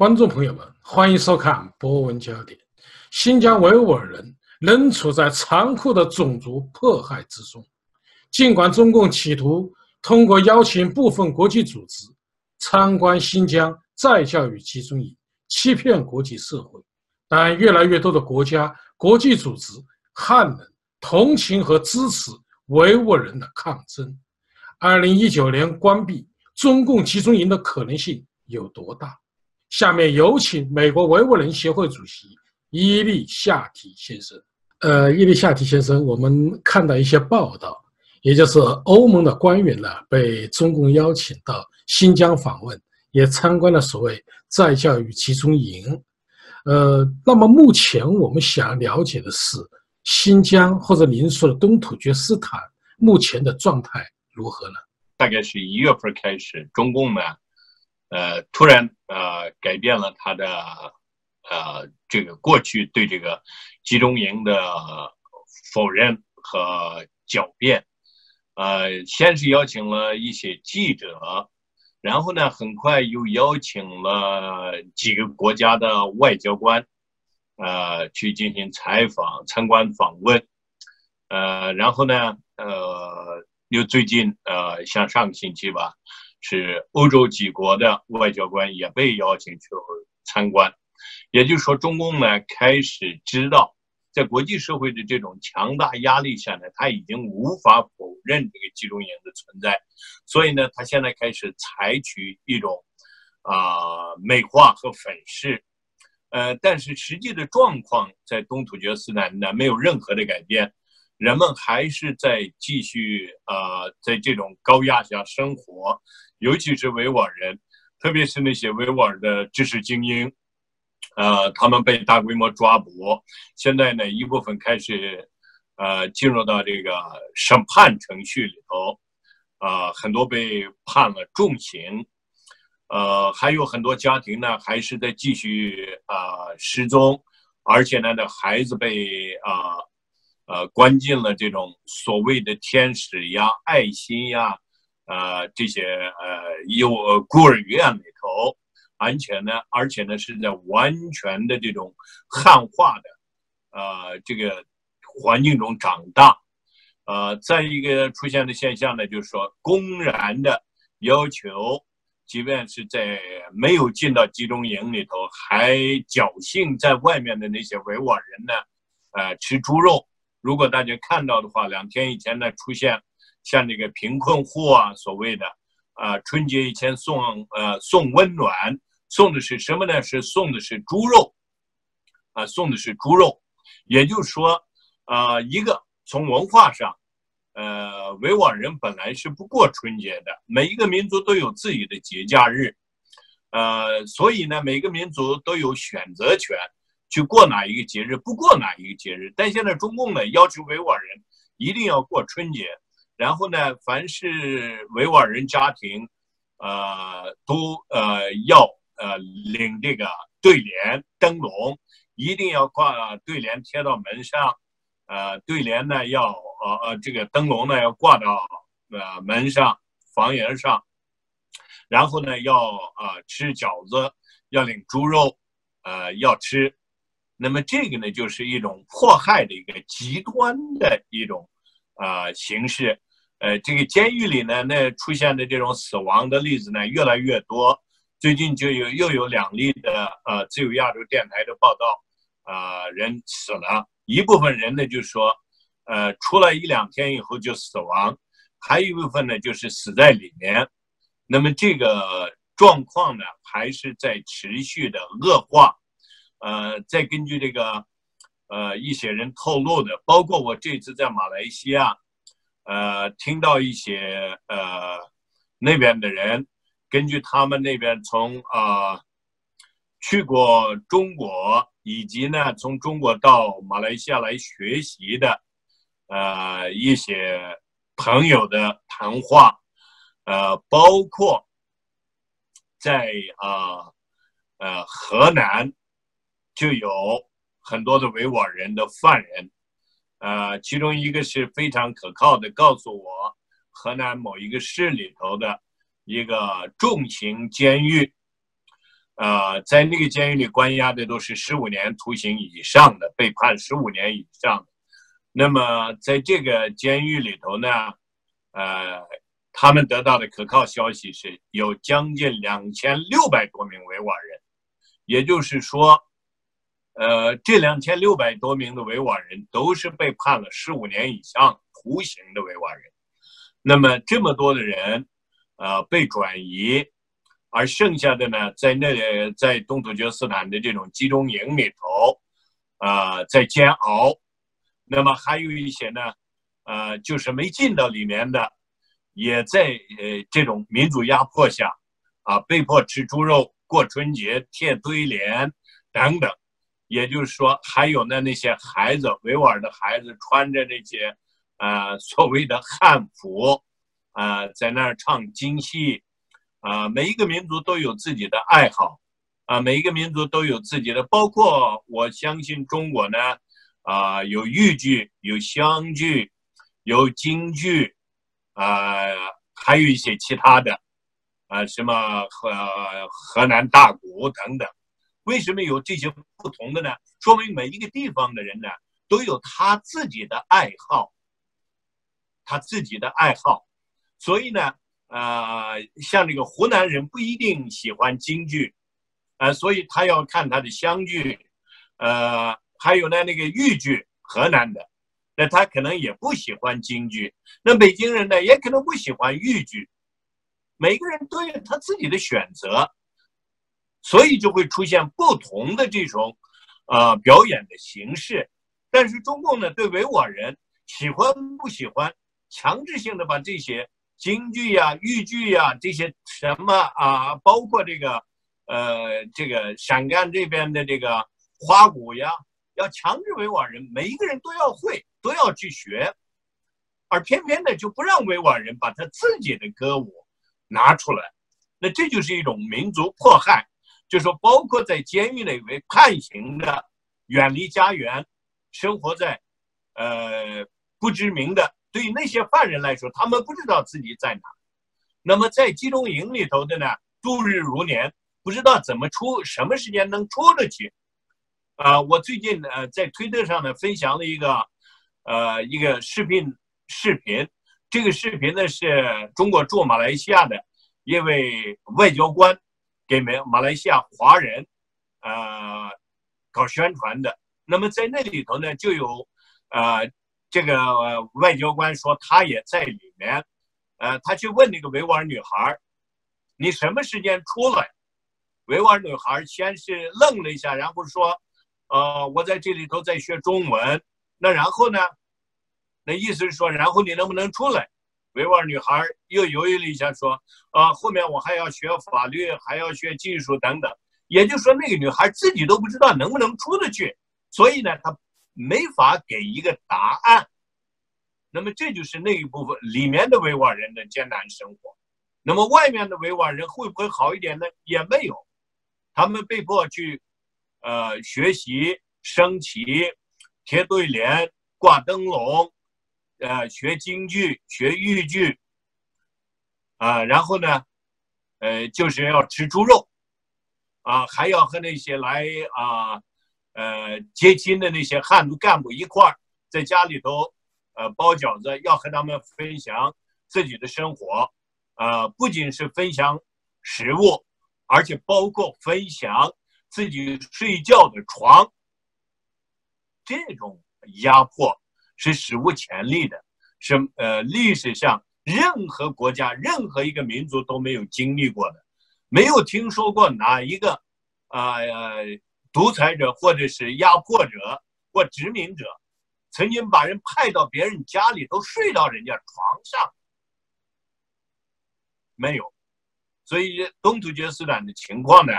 观众朋友们，欢迎收看《博文焦点》。新疆维吾尔人仍处在残酷的种族迫害之中。尽管中共企图通过邀请部分国际组织参观新疆再教育集中营，欺骗国际社会，但越来越多的国家、国际组织汉人同情和支持维吾尔人的抗争。二零一九年关闭中共集中营的可能性有多大？下面有请美国维吾尔人协会主席伊利夏提先生。呃，伊利夏提先生，我们看到一些报道，也就是欧盟的官员呢被中共邀请到新疆访问，也参观了所谓在教育集中营。呃，那么目前我们想了解的是，新疆或者您说的东突厥斯坦目前的状态如何呢？大概是一月份开始，中共呢。呃，突然呃改变了他的呃这个过去对这个集中营的否认和狡辩，呃，先是邀请了一些记者，然后呢，很快又邀请了几个国家的外交官，呃，去进行采访、参观、访问，呃，然后呢，呃，又最近呃，像上个星期吧。是欧洲几国的外交官也被邀请去参观，也就是说，中共呢开始知道，在国际社会的这种强大压力下呢，他已经无法否认这个集中营的存在，所以呢，他现在开始采取一种啊美化和粉饰，呃，但是实际的状况在东突厥斯坦呢没有任何的改变，人们还是在继续啊在这种高压下生活。尤其是维吾尔人，特别是那些维吾尔的知识精英，呃，他们被大规模抓捕。现在呢，一部分开始，呃，进入到这个审判程序里头，啊，很多被判了重刑，呃，还有很多家庭呢，还是在继续啊失踪，而且呢，的孩子被啊，呃，关进了这种所谓的天使呀、爱心呀。呃，这些呃，幼孤儿院里头，而且呢，而且呢，是在完全的这种汉化的呃这个环境中长大，呃，再一个出现的现象呢，就是说，公然的要求，即便是在没有进到集中营里头，还侥幸在外面的那些维吾尔人呢，呃，吃猪肉。如果大家看到的话，两天以前呢，出现。像这个贫困户啊，所谓的啊，春节以前送呃送温暖，送的是什么呢？是送的是猪肉，啊，送的是猪肉。也就是说，啊，一个从文化上，呃，维吾尔人本来是不过春节的，每一个民族都有自己的节假日，呃，所以呢，每个民族都有选择权，去过哪一个节日，不过哪一个节日。但现在中共呢，要求维吾尔人一定要过春节。然后呢，凡是维吾尔人家庭，呃，都呃要呃领这个对联灯笼，一定要挂对联贴到门上，呃，对联呢要呃呃这个灯笼呢要挂到呃门上房檐上，然后呢要呃吃饺子，要领猪肉，呃要吃，那么这个呢就是一种迫害的一个极端的一种呃形式。呃，这个监狱里呢，那出现的这种死亡的例子呢，越来越多。最近就有又有两例的呃，自由亚洲电台的报道，呃，人死了一部分人呢，就说，呃，出来一两天以后就死亡，还有一部分呢，就是死在里面。那么这个状况呢，还是在持续的恶化。呃，再根据这个，呃，一些人透露的，包括我这次在马来西亚。呃，听到一些呃那边的人，根据他们那边从啊去过中国，以及呢从中国到马来西亚来学习的呃一些朋友的谈话，呃，包括在啊呃河南就有很多的维吾尔人的犯人。呃，其中一个是非常可靠的，告诉我河南某一个市里头的一个重刑监狱，呃，在那个监狱里关押的都是十五年徒刑以上的，被判十五年以上的。那么在这个监狱里头呢，呃，他们得到的可靠消息是有将近两千六百多名维吾尔人，也就是说，呃，这两千六百多名的维吾尔人都是被判了十五年以上徒刑的维吾尔人。那么这么多的人，呃，被转移，而剩下的呢，在那里，在东突厥斯坦的这种集中营里头，啊，在煎熬。那么还有一些呢，呃，就是没进到里面的，也在呃这种民族压迫下，啊，被迫吃猪肉过春节、贴对联等等。也就是说，还有呢那些孩子，维吾尔的孩子穿着那些。啊，所谓的汉服，啊，在那儿唱京戏，啊，每一个民族都有自己的爱好，啊，每一个民族都有自己的，包括我相信中国呢，啊，有豫剧，有湘剧，有京剧，啊，还有一些其他的，啊，什么河河南大鼓等等，为什么有这些不同的呢？说明每一个地方的人呢，都有他自己的爱好。他自己的爱好，所以呢，呃，像这个湖南人不一定喜欢京剧，呃，所以他要看他的湘剧，呃，还有呢那个豫剧，河南的，那他可能也不喜欢京剧。那北京人呢，也可能不喜欢豫剧。每个人都有他自己的选择，所以就会出现不同的这种，呃，表演的形式。但是中共呢，对维吾尔人喜欢不喜欢？强制性的把这些京剧呀、豫剧呀这些什么啊，包括这个，呃，这个陕甘这边的这个花鼓呀，要强制维吾尔人每一个人都要会，都要去学，而偏偏的就不让维吾尔人把他自己的歌舞拿出来，那这就是一种民族迫害，就说包括在监狱里被判刑的，远离家园，生活在，呃，不知名的。对那些犯人来说，他们不知道自己在哪。那么在集中营里头的呢，度日如年，不知道怎么出，什么时间能出得去。啊，我最近呃在推特上呢分享了一个，呃一个视频视频。这个视频呢是中国驻马来西亚的一位外交官给马马来西亚华人，呃搞宣传的。那么在那里头呢就有，呃。这个外交官说他也在里面，呃，他去问那个维吾尔女孩你什么时间出来？”维吾尔女孩先是愣了一下，然后说：“呃，我在这里头在学中文。”那然后呢？那意思是说，然后你能不能出来？维吾尔女孩又犹豫了一下，说：“啊，后面我还要学法律，还要学技术等等。”也就是说，那个女孩自己都不知道能不能出得去，所以呢，她。没法给一个答案，那么这就是那一部分里面的维吾尔人的艰难生活。那么外面的维吾尔人会不会好一点呢？也没有，他们被迫去，呃，学习升旗、贴对联、挂灯笼，呃，学京剧、学豫剧，啊，然后呢，呃，就是要吃猪肉，啊，还要和那些来啊。呃，接亲的那些汉族干部一块儿在家里头，呃，包饺子，要和他们分享自己的生活，呃，不仅是分享食物，而且包括分享自己睡觉的床。这种压迫是史无前例的，是呃历史上任何国家、任何一个民族都没有经历过的，没有听说过哪一个啊。独裁者，或者是压迫者或殖民者，曾经把人派到别人家里头睡到人家床上，没有。所以东突厥斯坦的情况呢，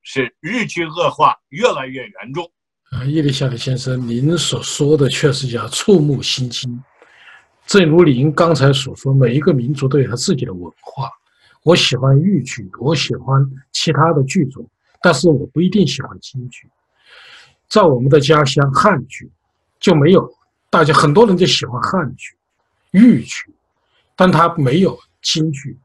是日趋恶化，越来越严重。啊，叶利夏的先生，您所说的确实叫触目心惊。正如您刚才所说，每一个民族都有他自己的文化。我喜欢豫剧，我喜欢其他的剧种。但是我不一定喜欢京剧，在我们的家乡汉剧就没有，大家很多人就喜欢汉剧、豫剧，但他没有京剧。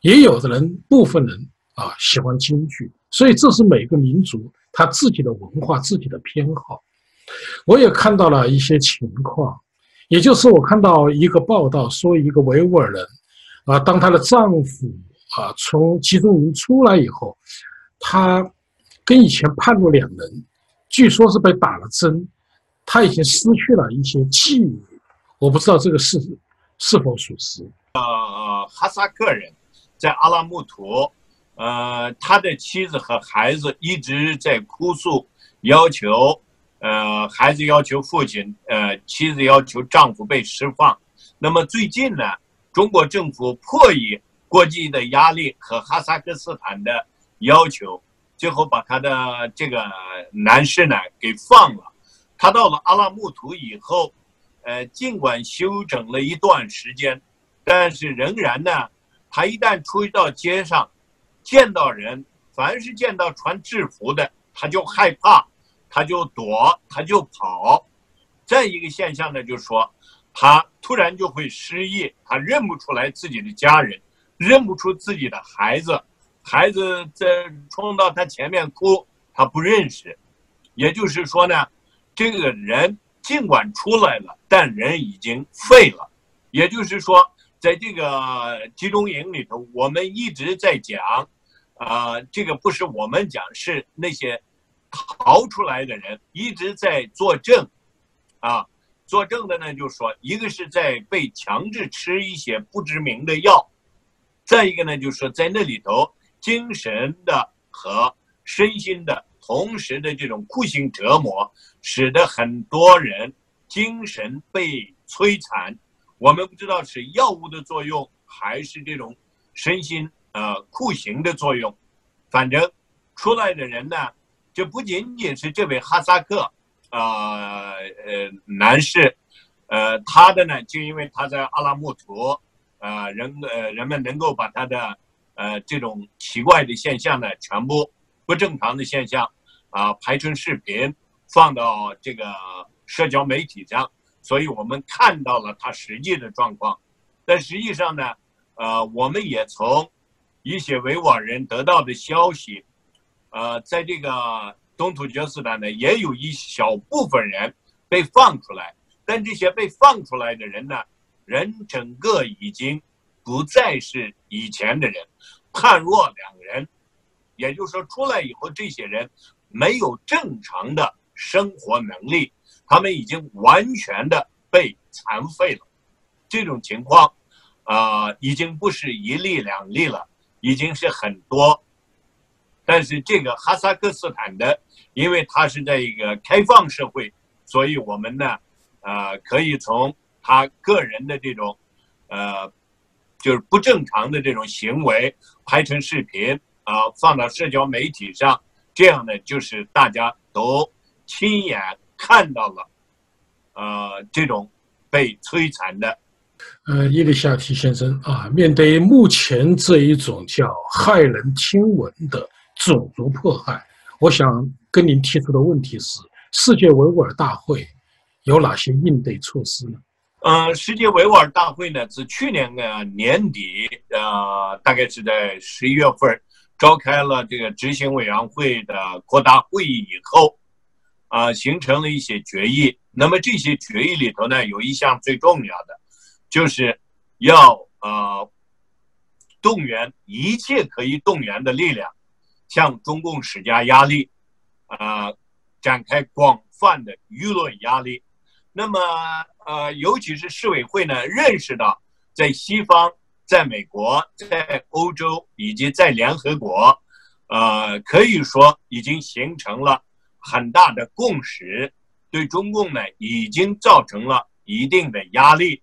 也有的人部分人啊喜欢京剧，所以这是每个民族他自己的文化、自己的偏好。我也看到了一些情况，也就是我看到一个报道说，一个维吾尔人，啊，当她的丈夫啊从集中营出来以后，她跟以前判若两人，据说是被打了针，她已经失去了一些记忆，我不知道这个是是否属实。呃，哈萨克人在阿拉木图，呃，他的妻子和孩子一直在哭诉，要求。呃，孩子要求父亲，呃，妻子要求丈夫被释放。那么最近呢，中国政府迫于国际的压力和哈萨克斯坦的要求，最后把他的这个男士呢给放了。他到了阿拉木图以后，呃，尽管休整了一段时间，但是仍然呢，他一旦出到街上，见到人，凡是见到穿制服的，他就害怕。他就躲，他就跑。再一个现象呢，就是说，他突然就会失忆，他认不出来自己的家人，认不出自己的孩子，孩子在冲到他前面哭，他不认识。也就是说呢，这个人尽管出来了，但人已经废了。也就是说，在这个集中营里头，我们一直在讲，啊，这个不是我们讲，是那些。逃出来的人一直在作证，啊，作证的呢，就说，一个是在被强制吃一些不知名的药，再一个呢，就是说，在那里头精神的和身心的同时的这种酷刑折磨，使得很多人精神被摧残。我们不知道是药物的作用还是这种身心呃酷刑的作用，反正出来的人呢。就不仅仅是这位哈萨克，呃呃男士，呃他的呢，就因为他在阿拉木图，呃人呃人们能够把他的呃这种奇怪的现象呢，全部不正常的现象啊拍成视频放到这个社交媒体上，所以我们看到了他实际的状况。但实际上呢，呃我们也从一些维吾尔人得到的消息。呃，在这个东突厥斯坦呢，也有一小部分人被放出来，但这些被放出来的人呢，人整个已经不再是以前的人，判若两人。也就是说，出来以后，这些人没有正常的生活能力，他们已经完全的被残废了。这种情况，啊，已经不是一例两例了，已经是很多。但是这个哈萨克斯坦的，因为它是在一个开放社会，所以我们呢，呃，可以从他个人的这种，呃，就是不正常的这种行为拍成视频啊，放到社交媒体上，这样呢，就是大家都亲眼看到了，呃，这种被摧残的。呃，伊丽莎提先生啊，面对目前这一种叫骇人听闻的。种族迫害，我想跟您提出的问题是：世界维吾尔大会有哪些应对措施呢？呃，世界维吾尔大会呢，自去年的年底，呃，大概是在十一月份召开了这个执行委员会的扩大会议以后，啊，形成了一些决议。那么这些决议里头呢，有一项最重要的，就是要呃动员一切可以动员的力量。向中共施加压力，啊，展开广泛的舆论压力。那么，呃，尤其是市委会呢，认识到在西方、在美国、在欧洲以及在联合国，呃，可以说已经形成了很大的共识，对中共呢已经造成了一定的压力。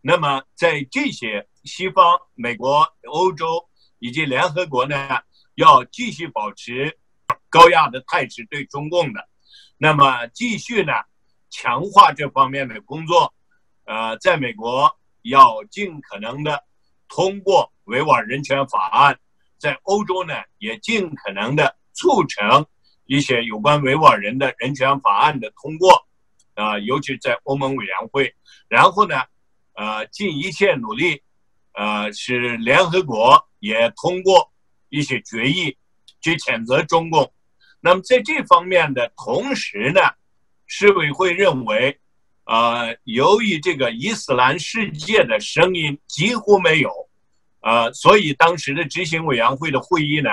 那么，在这些西方、美国、欧洲以及联合国呢？要继续保持高压的态势对中共的，那么继续呢强化这方面的工作，呃，在美国要尽可能的通过维吾尔人权法案，在欧洲呢也尽可能的促成一些有关维吾尔人的人权法案的通过，啊，尤其在欧盟委员会，然后呢，呃，尽一切努力，呃，使联合国也通过。一些决议，去谴责中共。那么在这方面的同时呢，世委会认为，呃，由于这个伊斯兰世界的声音几乎没有，呃，所以当时的执行委员会的会议呢，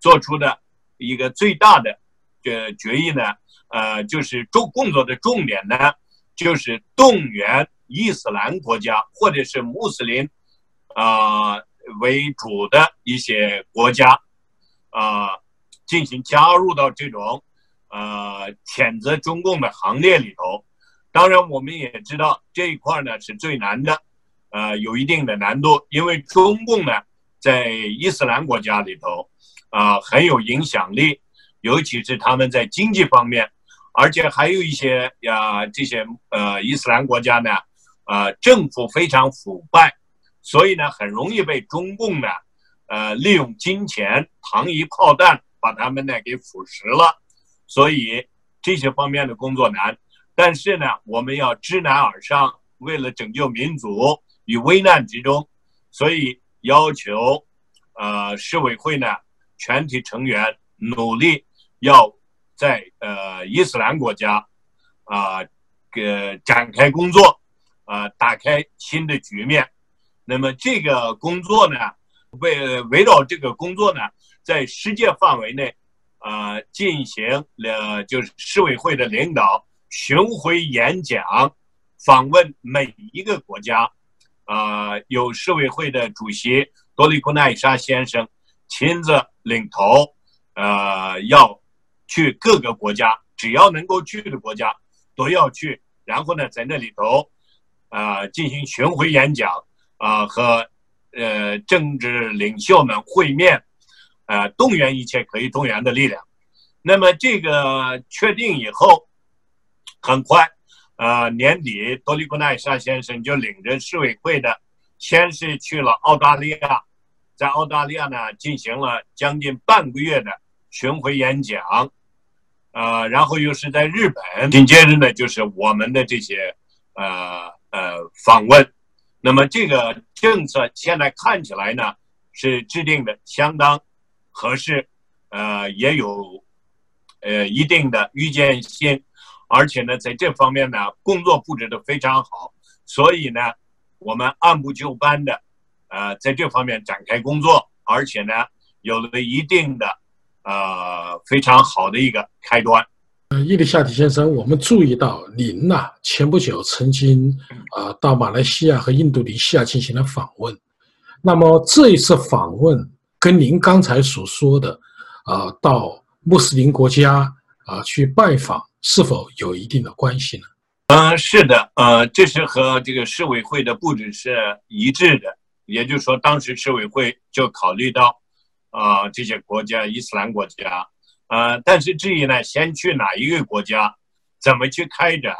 做出的一个最大的这决议呢，呃，就是重工作的重点呢，就是动员伊斯兰国家或者是穆斯林。啊，为主的一些国家，啊，进行加入到这种，呃，谴责中共的行列里头。当然，我们也知道这一块呢是最难的，呃，有一定的难度，因为中共呢在伊斯兰国家里头，啊，很有影响力，尤其是他们在经济方面，而且还有一些呀，这些呃伊斯兰国家呢，啊，政府非常腐败。所以呢，很容易被中共呢，呃，利用金钱、糖衣炮弹把他们呢给腐蚀了。所以这些方面的工作难，但是呢，我们要知难而上，为了拯救民族于危难之中，所以要求，呃，市委会呢全体成员努力要在呃伊斯兰国家，啊，给展开工作，啊，打开新的局面。那么这个工作呢，围围绕这个工作呢，在世界范围内，呃，进行了就是市委会的领导巡回演讲，访问每一个国家，啊，有市委会的主席多利库奈沙先生亲自领头，呃，要去各个国家，只要能够去的国家都要去，然后呢，在那里头，啊，进行巡回演讲。啊，和呃政治领袖们会面，呃，动员一切可以动员的力量。那么这个确定以后，很快，呃，年底多利库奈沙先生就领着市委会的，先是去了澳大利亚，在澳大利亚呢进行了将近半个月的巡回演讲，呃，然后又是在日本，紧接着呢就是我们的这些呃呃访问。那么这个政策现在看起来呢，是制定的相当合适，呃，也有呃一定的预见性，而且呢，在这方面呢，工作布置的非常好，所以呢，我们按部就班的，呃，在这方面展开工作，而且呢，有了一定的呃非常好的一个开端。呃伊丽夏提先生，我们注意到您呐，前不久曾经啊到马来西亚和印度尼西亚进行了访问。那么这一次访问跟您刚才所说的啊到穆斯林国家啊去拜访，是否有一定的关系呢？嗯，是的，呃，这是和这个市委会的布置是一致的。也就是说，当时市委会就考虑到啊这些国家，伊斯兰国家。呃，但是至于呢，先去哪一个国家，怎么去开展，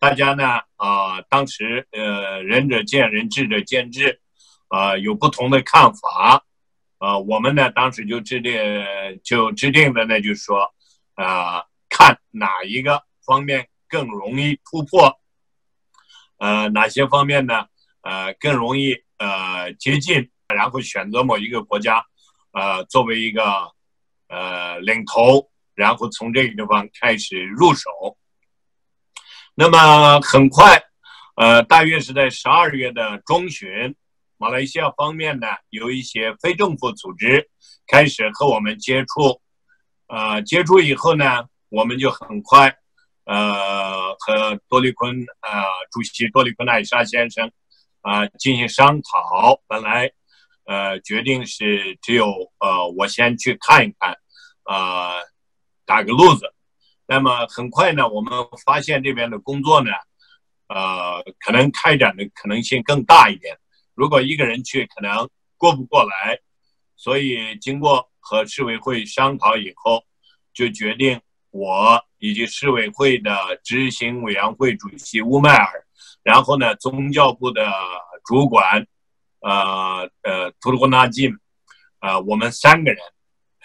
大家呢啊，当时呃，仁者见仁，智者见智，啊，有不同的看法，啊，我们呢当时就制定就制定的呢，就是说，啊，看哪一个方面更容易突破，呃，哪些方面呢，呃，更容易呃接近，然后选择某一个国家，呃，作为一个。呃，领头，然后从这个地方开始入手。那么很快，呃，大约是在十二月的中旬，马来西亚方面呢，有一些非政府组织开始和我们接触。呃，接触以后呢，我们就很快，呃，和多利坤呃主席多利坤艾沙先生啊进行商讨。本来，呃，决定是只有呃我先去看一看。呃，打个路子，那么很快呢，我们发现这边的工作呢，呃，可能开展的可能性更大一点。如果一个人去，可能过不过来，所以经过和市委会商讨以后，就决定我以及市委会的执行委员会主席乌麦尔，然后呢，宗教部的主管，呃呃，图鲁库纳金，呃，我们三个人。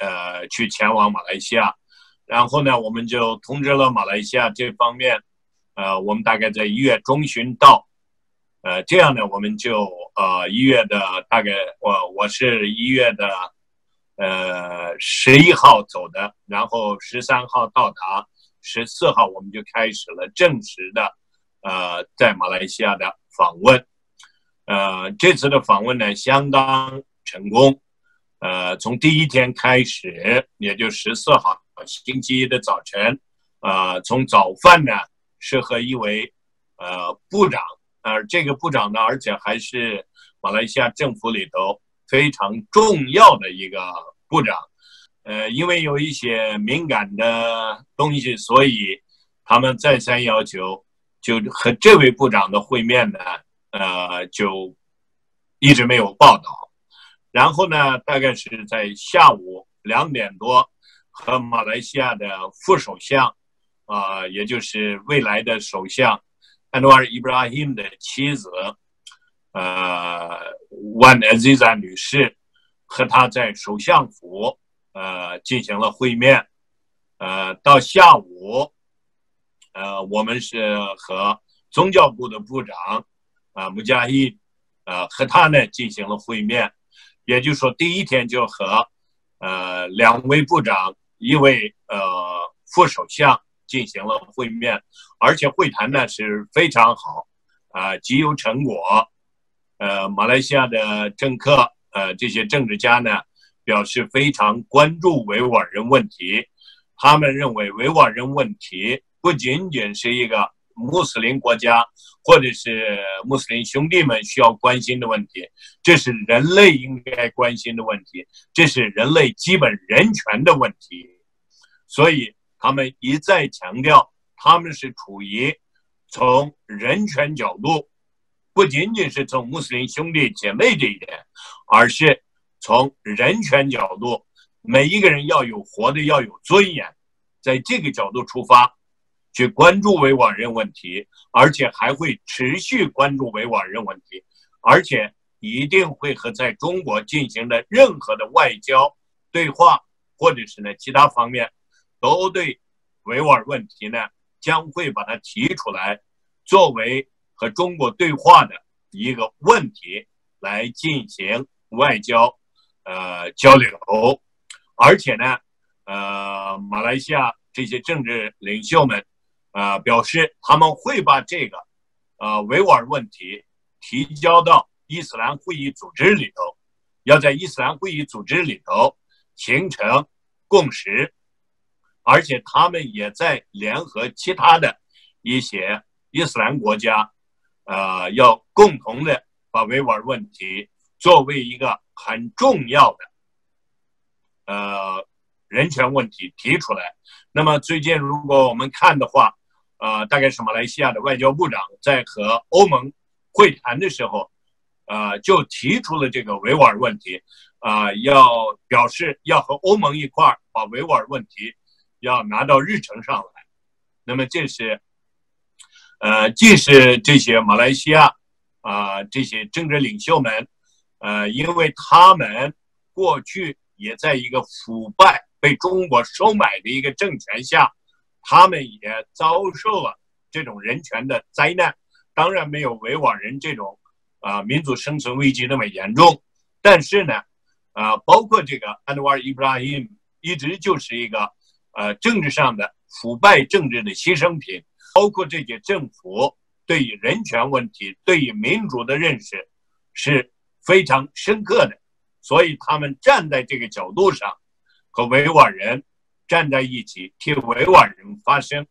呃，去前往马来西亚，然后呢，我们就通知了马来西亚这方面，呃，我们大概在一月中旬到，呃，这样呢，我们就呃一月的大概我我是一月的呃，十一号走的，然后十三号到达，十四号我们就开始了正式的，呃，在马来西亚的访问。呃，这次的访问呢相当成功。呃，从第一天开始，也就十四号星期一的早晨，呃，从早饭呢是和一位呃部长，而这个部长呢，而且还是马来西亚政府里头非常重要的一个部长。呃，因为有一些敏感的东西，所以他们再三要求，就和这位部长的会面呢，呃，就一直没有报道。然后呢，大概是在下午两点多，和马来西亚的副首相，啊，也就是未来的首相安努尔·伊布拉欣的妻子，呃，万艾兹扎女士，和他在首相府，呃，进行了会面。呃，到下午，呃，我们是和宗教部的部长，啊，穆加伊，呃，和他呢进行了会面。也就是说，第一天就和，呃，两位部长、一位呃副首相进行了会面，而且会谈呢是非常好，啊，极有成果。呃，马来西亚的政客，呃，这些政治家呢，表示非常关注维吾尔人问题，他们认为维吾尔人问题不仅仅是一个。穆斯林国家或者是穆斯林兄弟们需要关心的问题，这是人类应该关心的问题，这是人类基本人权的问题。所以他们一再强调，他们是处于从人权角度，不仅仅是从穆斯林兄弟姐妹这一点，而是从人权角度，每一个人要有活的要有尊严，在这个角度出发。去关注维吾尔人问题，而且还会持续关注维吾尔人问题，而且一定会和在中国进行的任何的外交对话，或者是呢其他方面，都对维吾尔问题呢将会把它提出来，作为和中国对话的一个问题来进行外交呃交流，而且呢，呃，马来西亚这些政治领袖们。啊，表示他们会把这个，呃，维吾尔问题提交到伊斯兰会议组织里头，要在伊斯兰会议组织里头形成共识，而且他们也在联合其他的一些伊斯兰国家，呃，要共同的把维吾尔问题作为一个很重要的，呃，人权问题提出来。那么最近如果我们看的话，呃，大概是马来西亚的外交部长在和欧盟会谈的时候，呃，就提出了这个维吾尔问题，啊，要表示要和欧盟一块儿把维吾尔问题要拿到日程上来。那么这是，呃，既是这些马来西亚啊这些政治领袖们，呃，因为他们过去也在一个腐败、被中国收买的一个政权下。他们也遭受了这种人权的灾难，当然没有维吾尔人这种啊民族生存危机那么严重，但是呢，啊，包括这个安德瓦尔·伊布拉欣一直就是一个呃政治上的腐败政治的牺牲品，包括这些政府对于人权问题、对于民主的认识是非常深刻的，所以他们站在这个角度上和维吾尔人。站在一起替维吾尔人发声，